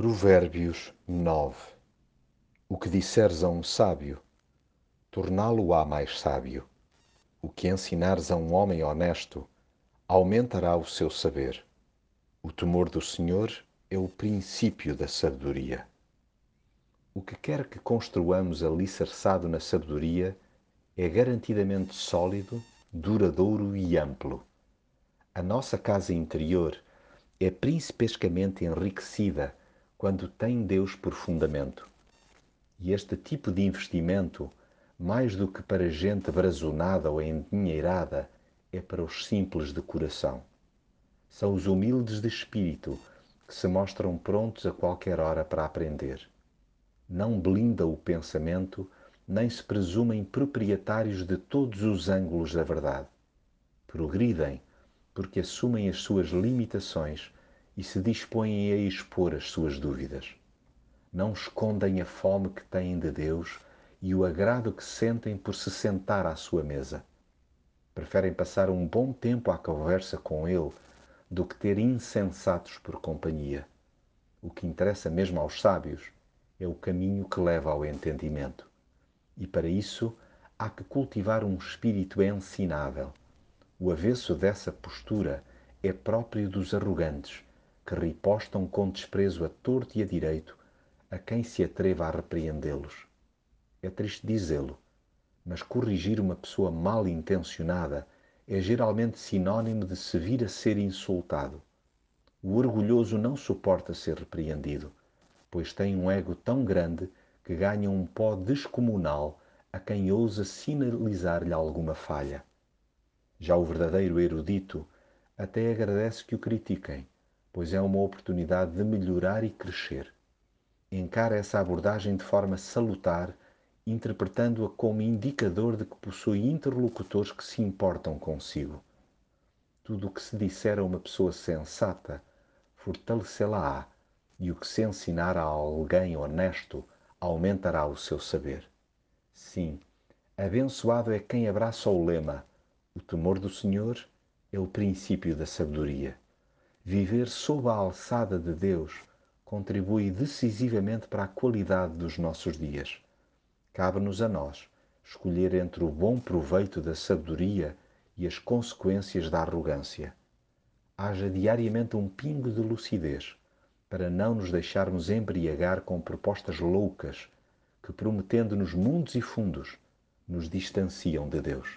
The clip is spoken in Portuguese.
Provérbios 9 O que disseres a um sábio, torná-lo-á mais sábio. O que ensinares a um homem honesto, aumentará o seu saber. O temor do Senhor é o princípio da sabedoria. O que quer que construamos alicerçado na sabedoria é garantidamente sólido, duradouro e amplo. A nossa casa interior é principescamente enriquecida quando tem Deus por fundamento. E este tipo de investimento, mais do que para gente brazonada ou endinheirada, é para os simples de coração. São os humildes de espírito que se mostram prontos a qualquer hora para aprender. Não blinda o pensamento, nem se presumem proprietários de todos os ângulos da verdade. Progridem porque assumem as suas limitações e se dispõem a expor as suas dúvidas. Não escondem a fome que têm de Deus e o agrado que sentem por se sentar à sua mesa. Preferem passar um bom tempo à conversa com Ele do que ter insensatos por companhia. O que interessa mesmo aos sábios é o caminho que leva ao entendimento. E para isso há que cultivar um espírito ensinável. O avesso dessa postura é próprio dos arrogantes que ripostam com desprezo a torto e a direito a quem se atreva a repreendê-los. É triste dizê-lo, mas corrigir uma pessoa mal intencionada é geralmente sinônimo de se vir a ser insultado. O orgulhoso não suporta ser repreendido, pois tem um ego tão grande que ganha um pó descomunal a quem ousa sinalizar-lhe alguma falha. Já o verdadeiro erudito até agradece que o critiquem, pois é uma oportunidade de melhorar e crescer. Encara essa abordagem de forma salutar, interpretando-a como indicador de que possui interlocutores que se importam consigo. Tudo o que se disser a uma pessoa sensata fortalecê-la-á, e o que se ensinar a alguém honesto aumentará o seu saber. Sim, abençoado é quem abraça o lema: o temor do Senhor é o princípio da sabedoria. Viver sob a alçada de Deus contribui decisivamente para a qualidade dos nossos dias. Cabe-nos a nós escolher entre o bom proveito da sabedoria e as consequências da arrogância. Haja diariamente um pingo de lucidez para não nos deixarmos embriagar com propostas loucas que, prometendo-nos mundos e fundos, nos distanciam de Deus.